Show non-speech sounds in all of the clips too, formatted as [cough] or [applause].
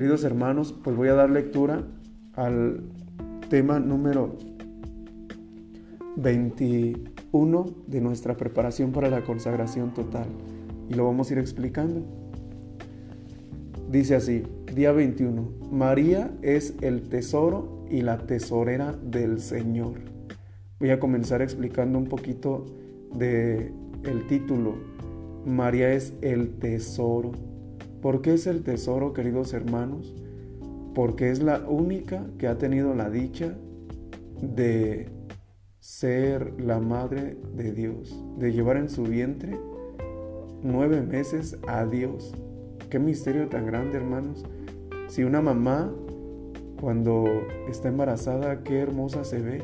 Queridos hermanos, pues voy a dar lectura al tema número 21 de nuestra preparación para la consagración total. Y lo vamos a ir explicando. Dice así, día 21, María es el tesoro y la tesorera del Señor. Voy a comenzar explicando un poquito de el título. María es el tesoro. ¿Por qué es el tesoro, queridos hermanos? Porque es la única que ha tenido la dicha de ser la madre de Dios, de llevar en su vientre nueve meses a Dios. Qué misterio tan grande, hermanos. Si una mamá cuando está embarazada, qué hermosa se ve,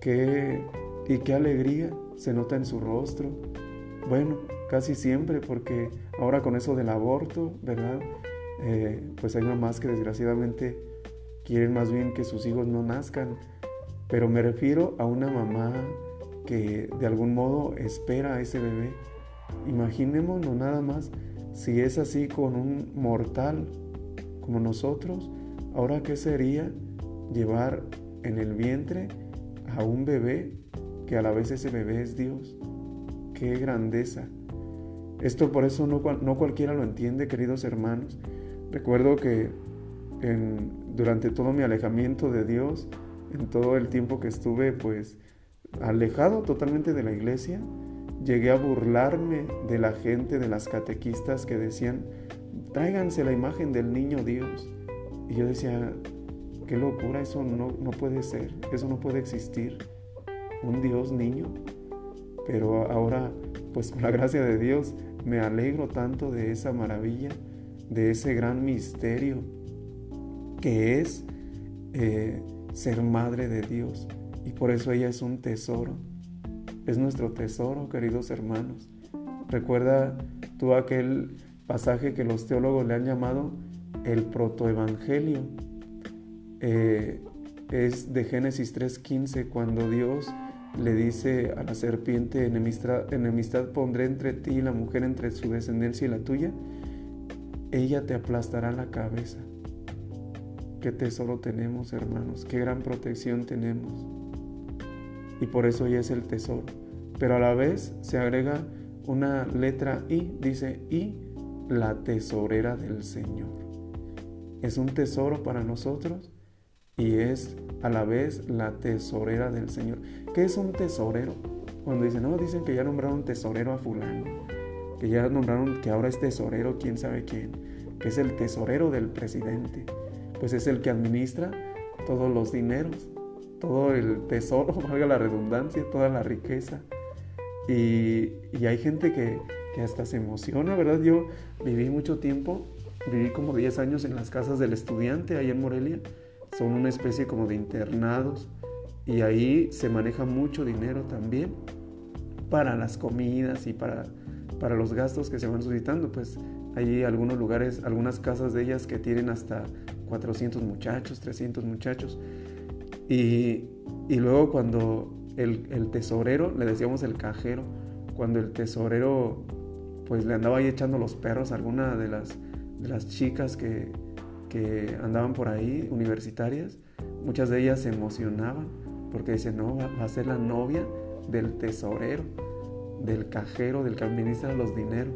qué y qué alegría se nota en su rostro. Bueno, casi siempre, porque ahora con eso del aborto, ¿verdad? Eh, pues hay mamás que desgraciadamente quieren más bien que sus hijos no nazcan, pero me refiero a una mamá que de algún modo espera a ese bebé. Imaginémonos nada más si es así con un mortal como nosotros, ahora qué sería llevar en el vientre a un bebé que a la vez ese bebé es Dios. Qué grandeza. Esto por eso no, no cualquiera lo entiende, queridos hermanos. Recuerdo que durante todo mi alejamiento de Dios, en todo el tiempo que estuve pues alejado totalmente de la iglesia, llegué a burlarme de la gente, de las catequistas que decían, tráiganse la imagen del niño Dios. Y yo decía, qué locura, eso no, no puede ser, eso no puede existir. Un Dios niño. Pero ahora, pues con la gracia de Dios, me alegro tanto de esa maravilla, de ese gran misterio que es eh, ser madre de Dios. Y por eso ella es un tesoro. Es nuestro tesoro, queridos hermanos. Recuerda tú aquel pasaje que los teólogos le han llamado el protoevangelio. Eh, es de Génesis 3.15, cuando Dios le dice a la serpiente, enemistad, enemistad pondré entre ti y la mujer, entre su descendencia y la tuya, ella te aplastará la cabeza. Qué tesoro tenemos, hermanos, qué gran protección tenemos. Y por eso ella es el tesoro. Pero a la vez se agrega una letra I, dice I, la tesorera del Señor. Es un tesoro para nosotros y es a la vez la tesorera del Señor. ¿Qué es un tesorero? Cuando dicen, no, dicen que ya nombraron tesorero a fulano, que ya nombraron que ahora es tesorero quién sabe quién, que es el tesorero del presidente, pues es el que administra todos los dineros, todo el tesoro, [laughs] valga la redundancia, toda la riqueza. Y, hay gente que, que hasta se emociona, ¿verdad? Yo viví mucho tiempo, viví como 10 años en las casas del estudiante ahí en Morelia son una especie como de internados y ahí se maneja mucho dinero también para las comidas y para, para los gastos que se van suscitando. Pues hay algunos lugares, algunas casas de ellas que tienen hasta 400 muchachos, 300 muchachos. Y, y luego cuando el, el, tesorero, le decíamos el cajero, cuando el tesorero pues le andaba ahí echando los perros a alguna de las, de las chicas que, que andaban por ahí, universitarias, muchas de ellas se emocionaban porque decían, no, va, a ser la novia del tesorero, del cajero, del que administra los dineros.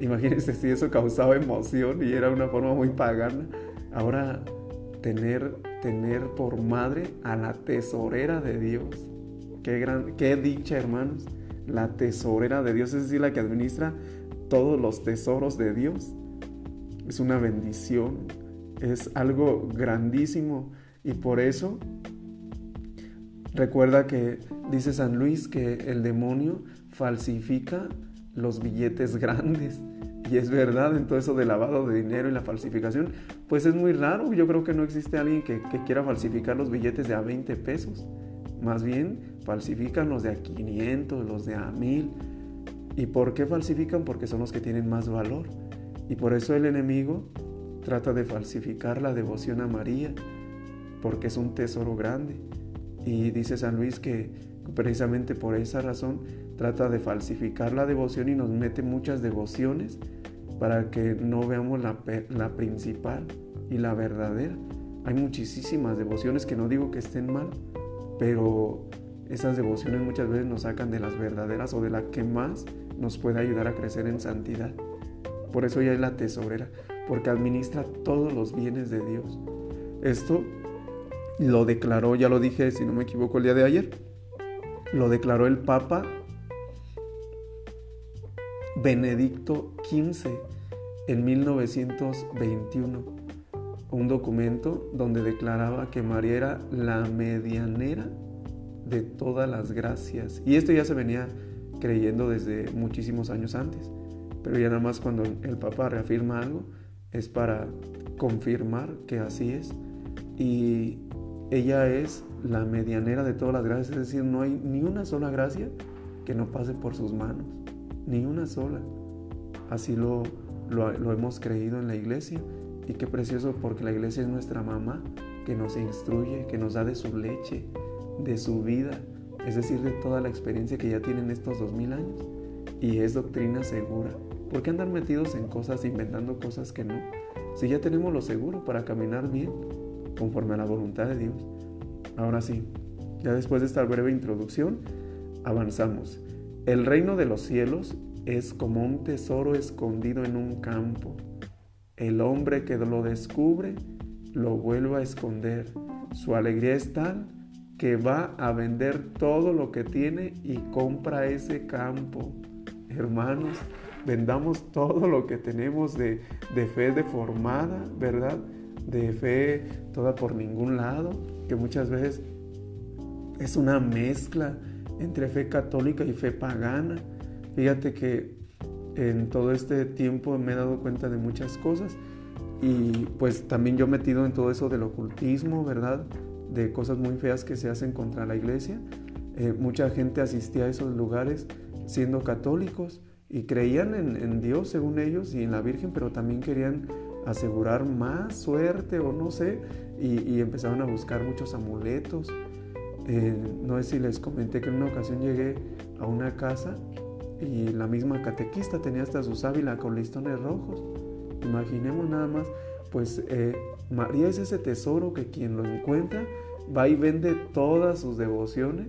Imagínense si eso causaba emoción y era una forma muy pagana. Ahora tener, tener por madre a la tesorera de Dios. Qué, gran, qué dicha, hermanos. La tesorera de Dios, es decir, la que administra todos los tesoros de Dios. Es una bendición es algo grandísimo y por eso recuerda que dice San Luis que el demonio falsifica los billetes grandes. [laughs] Y es verdad, en todo eso de lavado de dinero y la falsificación, pues es muy raro. Yo creo que no existe alguien que, quiera falsificar los billetes de a 20 pesos. Más bien, falsifican los de a 500, los de a 1000. ¿Y por qué falsifican? Porque son los que tienen más valor. Y por eso el enemigo trata de falsificar la devoción a María, porque es un tesoro grande. Y dice San Luis que precisamente por esa razón trata de falsificar la devoción y nos mete muchas devociones para que no veamos la, principal, y la verdadera. Hay muchísimas devociones que no digo que estén mal, pero esas devociones muchas veces nos sacan de las verdaderas o de la que más nos puede ayudar a crecer en santidad. Por eso ella es la tesorera, porque administra todos los bienes de Dios. Esto lo declaró, ya lo dije, si no me equivoco, el día de ayer, lo declaró el Papa Benedicto XV en 1921, un documento donde declaraba que María era la medianera de todas las gracias. Y esto ya se venía creyendo desde muchísimos años antes, pero ya nada más cuando el Papa reafirma algo es para confirmar que así es. Y ella es la medianera de todas las gracias, es decir, no hay ni una sola gracia que no pase por sus manos, ni una sola. Así lo, lo, hemos creído en la iglesia y qué precioso porque la iglesia es nuestra mamá que nos instruye, que nos da de su leche, de su vida, es decir, de toda la experiencia que ya tienen estos dos mil años. Y es doctrina segura. ¿Por qué andar metidos en cosas, inventando cosas que no? Si ya tenemos lo seguro para caminar bien, conforme a la voluntad de Dios. Ahora sí, ya después de esta breve introducción, avanzamos. El reino de los cielos es como un tesoro escondido en un campo. El hombre que lo descubre lo vuelve a esconder. Su alegría es tal que va a vender todo lo que tiene y compra ese campo. Hermanos, vendamos todo lo que tenemos de, de fe deformada, ¿verdad? de fe toda por ningún lado, que muchas veces es una mezcla entre fe católica y fe pagana. Fíjate que en todo este tiempo me he dado cuenta de muchas cosas y pues también yo metido en todo eso del ocultismo, ¿verdad? De cosas muy feas que se hacen contra la iglesia. Eh, mucha gente asistía a esos lugares siendo católicos y creían en, Dios según ellos y en la Virgen, pero también querían asegurar más suerte o no sé, y, empezaron a buscar muchos amuletos. Eh, no sé si les comenté que en una ocasión llegué a una casa y la misma catequista tenía hasta su sábila con listones rojos. Imaginemos nada más, pues eh, María es ese tesoro que quien lo encuentra va y vende todas sus devociones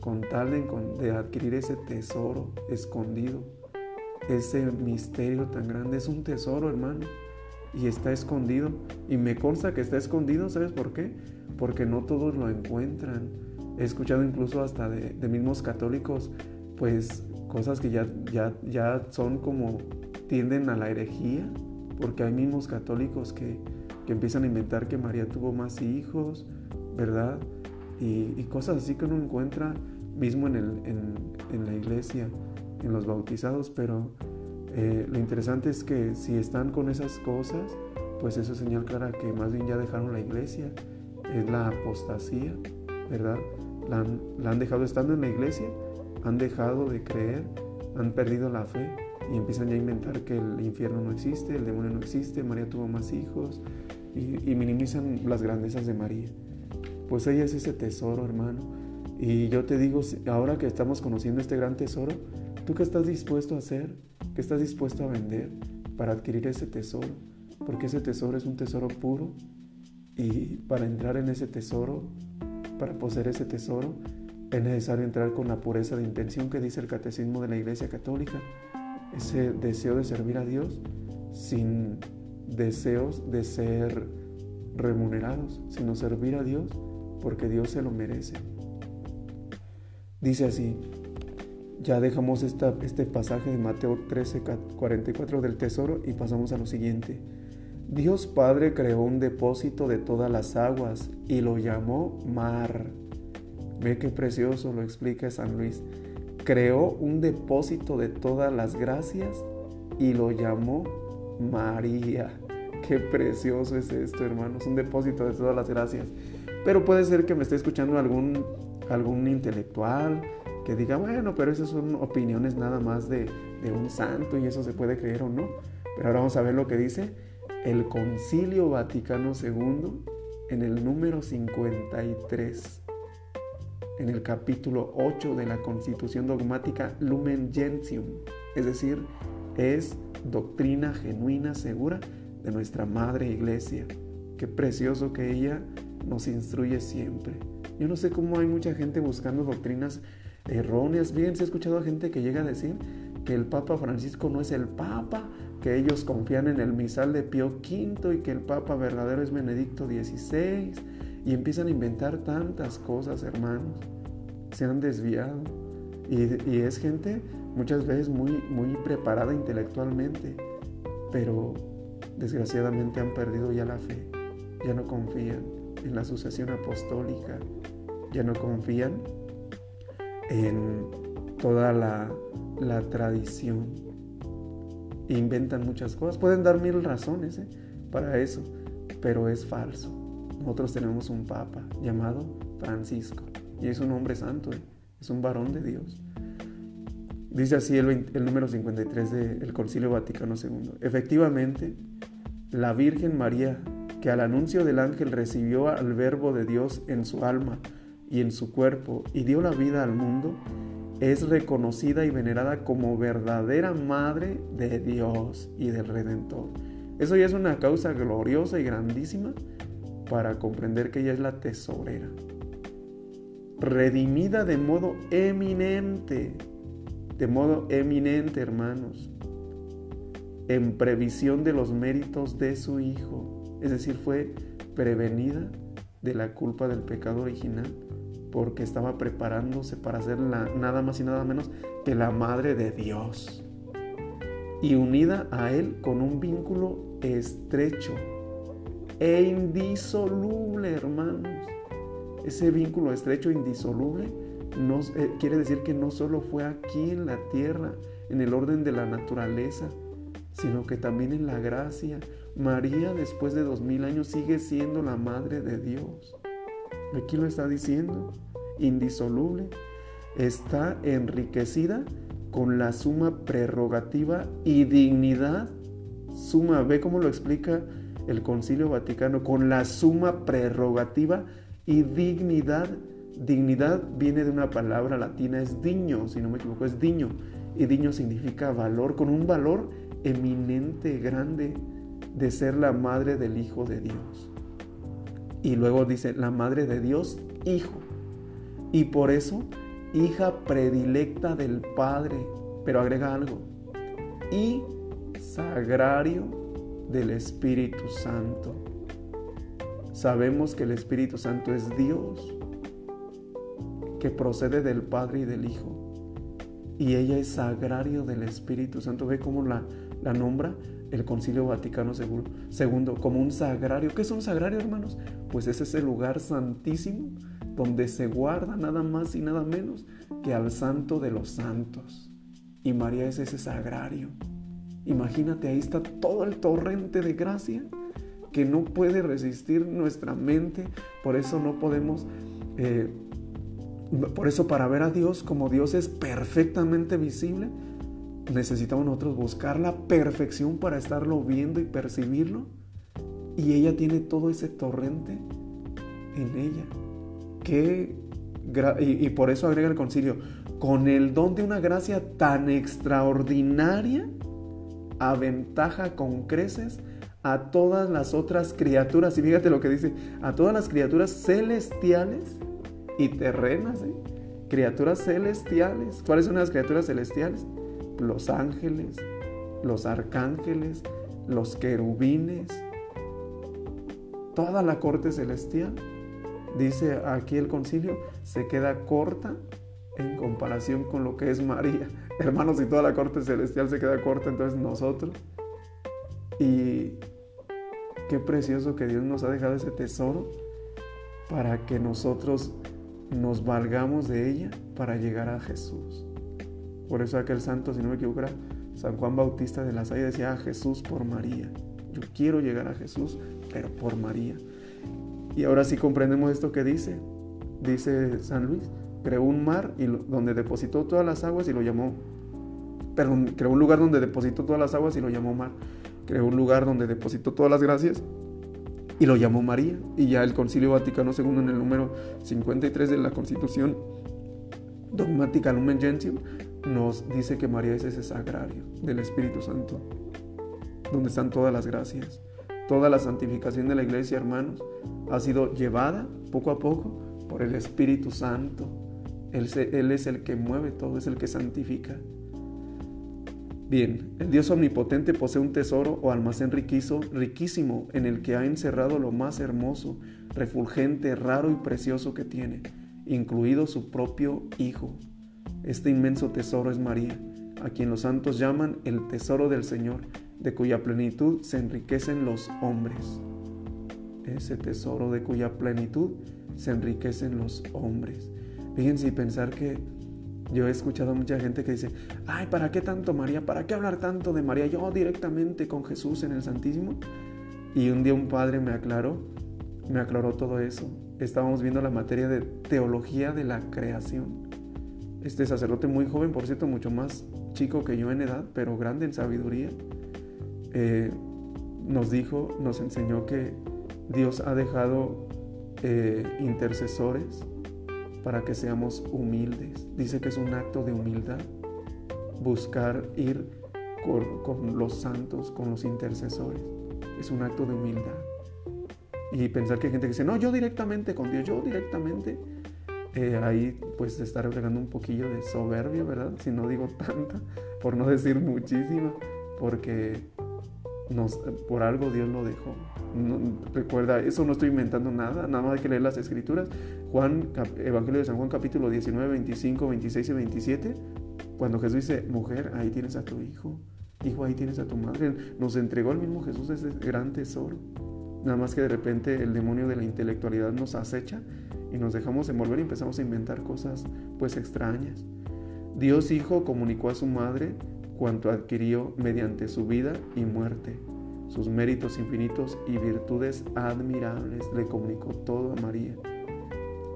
con tal de adquirir ese tesoro escondido. Ese misterio tan grande es un tesoro, hermano y está escondido. Y me consta que está escondido, ¿sabes por qué? Porque no todos lo encuentran. He escuchado incluso hasta de, mismos católicos, pues cosas que ya, ya, ya son como tienden a la herejía, porque hay mismos católicos que, que empiezan a inventar que María tuvo más hijos, ¿verdad? Y, cosas así que uno encuentra mismo en, el, en, en la iglesia, en los bautizados, pero eh, lo interesante es que si están con esas cosas, pues eso es señal clara que más bien ya dejaron la iglesia. Es la apostasía, ¿verdad? La han, la han dejado estando en la iglesia, han dejado de creer, han perdido la fe y empiezan ya a inventar que el infierno no existe, el demonio no existe, María tuvo más hijos y, y minimizan las grandezas de María. Pues ella es ese tesoro, hermano. Y yo te digo, ahora que estamos conociendo este gran tesoro, ¿tú qué estás dispuesto a hacer? ¿Qué estás dispuesto a vender para adquirir ese tesoro? Porque ese tesoro es un tesoro puro y para entrar en ese tesoro, para poseer ese tesoro, es necesario entrar con la pureza de intención que dice el catecismo de la Iglesia Católica. Ese deseo de servir a Dios sin deseos de ser remunerados, sino servir a Dios porque Dios se lo merece. Dice así, ya dejamos este pasaje de Mateo 13, 44 del tesoro y pasamos a lo siguiente. Dios Padre creó un depósito de todas las aguas y lo llamó mar. Ve qué precioso lo explica San Luis. Creó un depósito de todas las gracias y lo llamó María. Qué precioso es esto, hermanos. Un depósito de todas las gracias. Pero puede ser que me esté escuchando algún, algún intelectual, que diga, bueno, pero esas son opiniones nada más de, un santo y eso se puede creer o no. Pero ahora vamos a ver lo que dice el Concilio Vaticano II en el número 53, en el capítulo 8 de la Constitución Dogmática Lumen Gentium, es decir, es doctrina genuina, segura de nuestra Madre Iglesia. qué precioso que ella nos instruye siempre. Yo no sé cómo hay mucha gente buscando doctrinas erróneas. Bien, se ha escuchado a gente que llega a decir que el Papa Francisco no es el Papa, que ellos confían en el misal de Pío V y que el Papa verdadero es Benedicto XVI. Y empiezan a inventar tantas cosas, hermanos. Se han desviado. Y, es gente muchas veces muy, muy preparada intelectualmente, pero desgraciadamente han perdido ya la fe, ya no confían en la sucesión apostólica, ya no confían en toda la, la tradición. Inventan muchas cosas, pueden dar mil razones ¿eh? para eso, pero es falso. Nosotros tenemos un papa llamado Francisco y es un hombre santo, ¿eh? es un varón de Dios. Dice así el, el número 53 del Concilio Vaticano II. Efectivamente, la Virgen María, que al anuncio del ángel recibió al Verbo de Dios en su alma y en su cuerpo y dio la vida al mundo, es reconocida y venerada como verdadera Madre de Dios y del Redentor. Eso ya es una causa gloriosa y grandísima para comprender que ella es la tesorera, redimida de modo eminente, de modo eminente, hermanos, en previsión de los méritos de su Hijo. Es decir, fue prevenida de la culpa del pecado original porque estaba preparándose para ser nada más y nada menos que la Madre de Dios. Y unida a Él con un vínculo estrecho e indisoluble, hermanos. Ese vínculo estrecho e indisoluble eh, quiere decir que no solo fue aquí en la tierra, en el orden de la naturaleza, sino que también en la gracia. María después de dos mil años sigue siendo la Madre de Dios. Aquí lo está diciendo, indisoluble. Está enriquecida con la suma prerrogativa y dignidad. Suma, ve cómo lo explica el Concilio Vaticano, con la suma prerrogativa y dignidad. Dignidad viene de una palabra latina, es diño, si no me equivoco, es diño. Y diño significa valor, con un valor eminente, grande, de ser la madre del Hijo de Dios. Y luego dice, la madre de Dios, Hijo. Y por eso, hija predilecta del Padre, pero agrega algo, y sagrario del Espíritu Santo. Sabemos que el Espíritu Santo es Dios, que procede del Padre y del Hijo. Y ella es sagrario del Espíritu Santo. Ve cómo la, la nombra el Concilio Vaticano II, segundo, como un sagrario. ¿Qué es un sagrario, hermanos? Pues es ese lugar santísimo donde se guarda nada más y nada menos que al santo de los santos. Y María es ese sagrario. Imagínate, ahí está todo el torrente de gracia que no puede resistir nuestra mente. Por eso no podemos, eh, por eso para ver a Dios como Dios es perfectamente visible, necesitamos nosotros buscar la perfección para estarlo viendo y percibirlo. Y ella tiene todo ese torrente en ella. Que, y, por eso agrega el concilio, con el don de una gracia tan extraordinaria, aventaja con creces a todas las otras criaturas. Y fíjate lo que dice, a todas las criaturas celestiales y terrenas. ¿eh? Criaturas celestiales. ¿Cuáles son las criaturas celestiales? Los ángeles, los arcángeles, los querubines, toda la corte celestial, dice aquí el concilio, se queda corta en comparación con lo que es María. [laughs] Hermanos, si toda la corte celestial se queda corta, entonces nosotros. Y qué precioso que Dios nos ha dejado ese tesoro para que nosotros nos valgamos de ella para llegar a Jesús. Por eso aquel santo, si no me equivoco, San Juan Bautista de la Salle decía a Jesús por María. Yo quiero llegar a Jesús, pero por María. Y ahora sí comprendemos esto que dice. Dice San Luis, creó un mar y donde depositó todas las aguas y lo llamó, perdón, creó un lugar donde depositó todas las aguas y lo llamó mar. Creó un lugar donde depositó todas las gracias y lo llamó María. Y ya el Concilio Vaticano II en el número 53 de la Constitución Dogmática Lumen Gentium nos dice que María es ese sagrario del Espíritu Santo, donde están todas las gracias, Toda la santificación de la iglesia, hermanos, ha sido llevada poco a poco por el Espíritu Santo. Él, es el que mueve todo, es el que santifica. Bien, el Dios omnipotente posee un tesoro o almacén riquizo, riquísimo en el que ha encerrado lo más hermoso, refulgente, raro y precioso que tiene, incluido su propio Hijo. Este inmenso tesoro es María, a quien los santos llaman el tesoro del Señor, de cuya plenitud se enriquecen los hombres. Ese tesoro de cuya plenitud se enriquecen los hombres. Fíjense y pensar que yo he escuchado mucha gente que dice, ay, ¿para qué tanto María? ¿Para qué hablar tanto de María? Yo directamente con Jesús en el Santísimo. Y un día un padre me aclaró, me aclaró todo eso. Estábamos viendo la materia de teología de la creación. Este sacerdote muy joven, por cierto, mucho más chico que yo en edad, pero grande en sabiduría, eh, nos dijo, nos enseñó que Dios ha dejado eh, intercesores para que seamos humildes. Dice que es un acto de humildad buscar ir con, los santos, con los intercesores. Es un acto de humildad. Y pensar que hay gente que dice, no, yo directamente con Dios, yo directamente. Eh, ahí pues se está reflejando un poquillo de soberbia, ¿verdad? Si no digo tanta, por no decir muchísimo, porque nos, por algo Dios lo dejó recuerda, eso no estoy inventando nada, nada más hay que leer las escrituras. Juan, Evangelio de San Juan capítulo 19, 25, 26 y 27, cuando Jesús dice, mujer, ahí tienes a tu hijo, hijo, ahí tienes a tu madre, nos entregó el mismo Jesús ese gran tesoro. Nada más que de repente el demonio de la intelectualidad nos acecha y nos dejamos envolver y empezamos a inventar cosas pues extrañas. Dios Hijo comunicó a su madre cuanto adquirió mediante su vida y muerte sus méritos infinitos y virtudes admirables, le comunicó todo a María.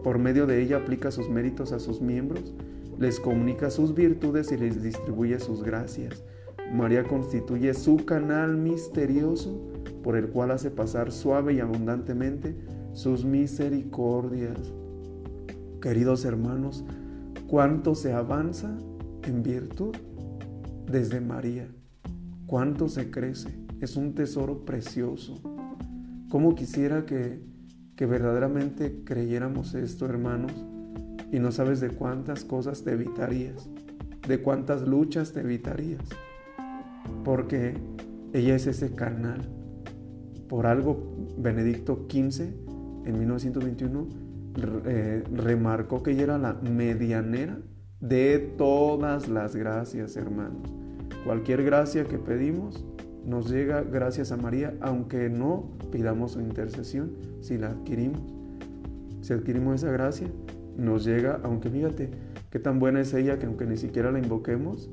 Por medio de ella aplica sus méritos a sus miembros, les comunica sus virtudes y les distribuye sus gracias. María constituye su canal misterioso por el cual hace pasar suave y abundantemente sus misericordias. Queridos hermanos, cuánto se avanza en virtud desde María, cuánto se crece es un tesoro precioso. ¿Cómo quisiera que, que verdaderamente creyéramos esto, hermanos? Y no sabes de cuántas cosas te evitarías, de cuántas luchas te evitarías. Porque ella es ese canal. Por algo, Benedicto XV, en 1921, eh, remarcó que ella era la medianera de todas las gracias, hermanos. Cualquier gracia que pedimos, nos llega gracias a María, aunque no pidamos su intercesión, si la adquirimos. Si adquirimos esa gracia, nos llega, aunque fíjate qué tan buena es ella que aunque ni siquiera la invoquemos,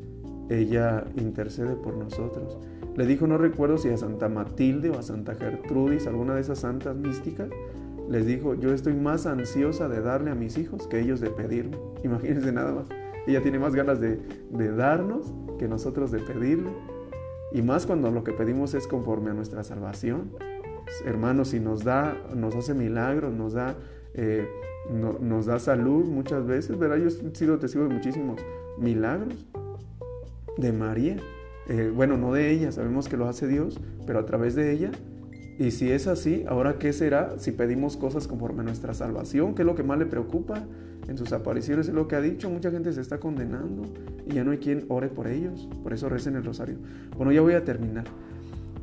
ella intercede por nosotros. Le dijo, no recuerdo si a Santa Matilde o a Santa Gertrudis, alguna de esas santas místicas, les dijo, yo estoy más ansiosa de darle a mis hijos que ellos de pedirme. [laughs] Imagínense nada más. Ella tiene más ganas de, de darnos que nosotros de pedirle. Y más cuando lo que pedimos es conforme a nuestra salvación. Hermanos, si nos da, nos hace milagros, nos da, eh, nos da salud muchas veces, ¿verdad? Yo he sido testigo de muchísimos milagros de María. Eh, bueno, no de ella, sabemos que lo hace Dios, pero a través de ella. Y si es así, ahora qué será si pedimos cosas conforme a nuestra salvación? ¿Qué es lo que más le preocupa? en sus apariciones es lo que ha dicho, mucha gente se está condenando y ya no hay quien ore por ellos, por eso recen el rosario. Bueno, ya voy a terminar.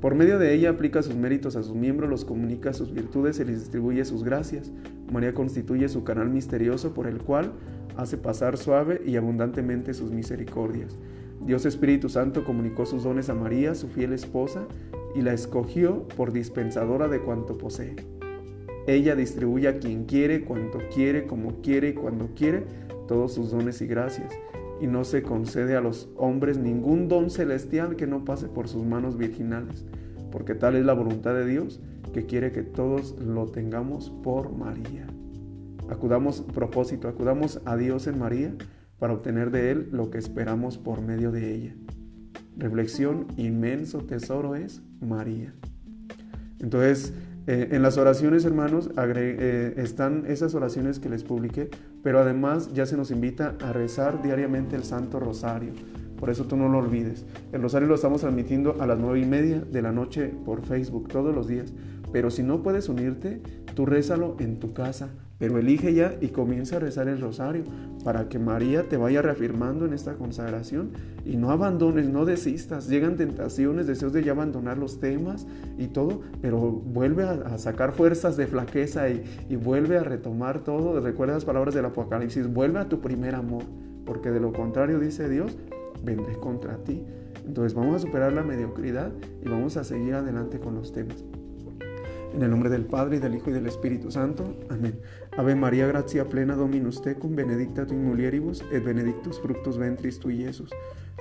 Por medio de ella aplica sus méritos a sus miembros, los comunica sus virtudes y les distribuye sus gracias. María constituye su canal misterioso por el cual hace pasar suave y abundantemente sus misericordias. Dios Espíritu Santo comunicó sus dones a María, su fiel esposa, y la escogió por dispensadora de cuanto posee. Ella distribuye a quien quiere, cuanto quiere, como quiere y cuando quiere, todos sus dones y gracias. Y no se concede a los hombres ningún don celestial que no pase por sus manos virginales, porque tal es la voluntad de Dios que quiere que todos lo tengamos por María. Acudamos, propósito, acudamos a Dios en María para obtener de Él lo que esperamos por medio de ella. Reflexión, inmenso tesoro es María. Entonces, eh, en las oraciones, hermanos, eh, están esas oraciones que les publiqué, pero además ya se nos invita a rezar diariamente el Santo Rosario. Por eso tú no lo olvides. El rosario lo estamos transmitiendo a las nueve y media de la noche por Facebook todos los días. Pero si no puedes unirte, tú rézalo en tu casa. Pero elige ya y comienza a rezar el rosario para que María te vaya reafirmando en esta consagración y no abandones, no desistas. Llegan tentaciones, deseos de ya abandonar los temas y todo, pero vuelve a, sacar fuerzas de flaqueza y, y vuelve a retomar todo. Recuerda las palabras del Apocalipsis, vuelve a tu primer amor, porque de lo contrario, dice Dios, vendré contra ti. Entonces vamos a superar la mediocridad y vamos a seguir adelante con los temas. En el nombre del Padre, y del Hijo, y del Espíritu Santo. Amén. Ave María, gracia plena Dominus tecum, benedicta tu in mulieribus, et benedictus fructus ventris tui, Iesus.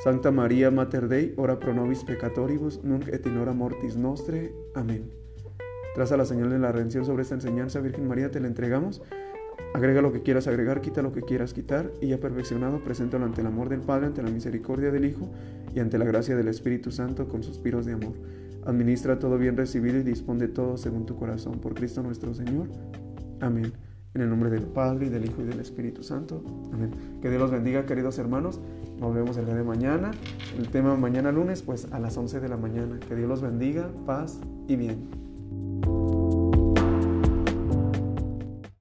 Santa María, Mater Dei, ora pro nobis peccatoribus, nunc et in hora mortis nostre. Amén. Traza la señal de la redención sobre esta enseñanza, Virgen María, te la entregamos. Agrega lo que quieras agregar, quita lo que quieras quitar, y ya perfeccionado, preséntalo ante el amor del Padre, ante la misericordia del Hijo y ante la gracia del Espíritu Santo con suspiros de amor. Administra todo bien recibido y dispone todo según tu corazón. Por Cristo nuestro Señor. Amén. En el nombre del Padre, y del Hijo, y del Espíritu Santo. Amén. Que Dios los bendiga, queridos hermanos. Nos vemos el día de mañana. El tema mañana lunes, pues a las 11 de la mañana. Que Dios los bendiga, paz y bien.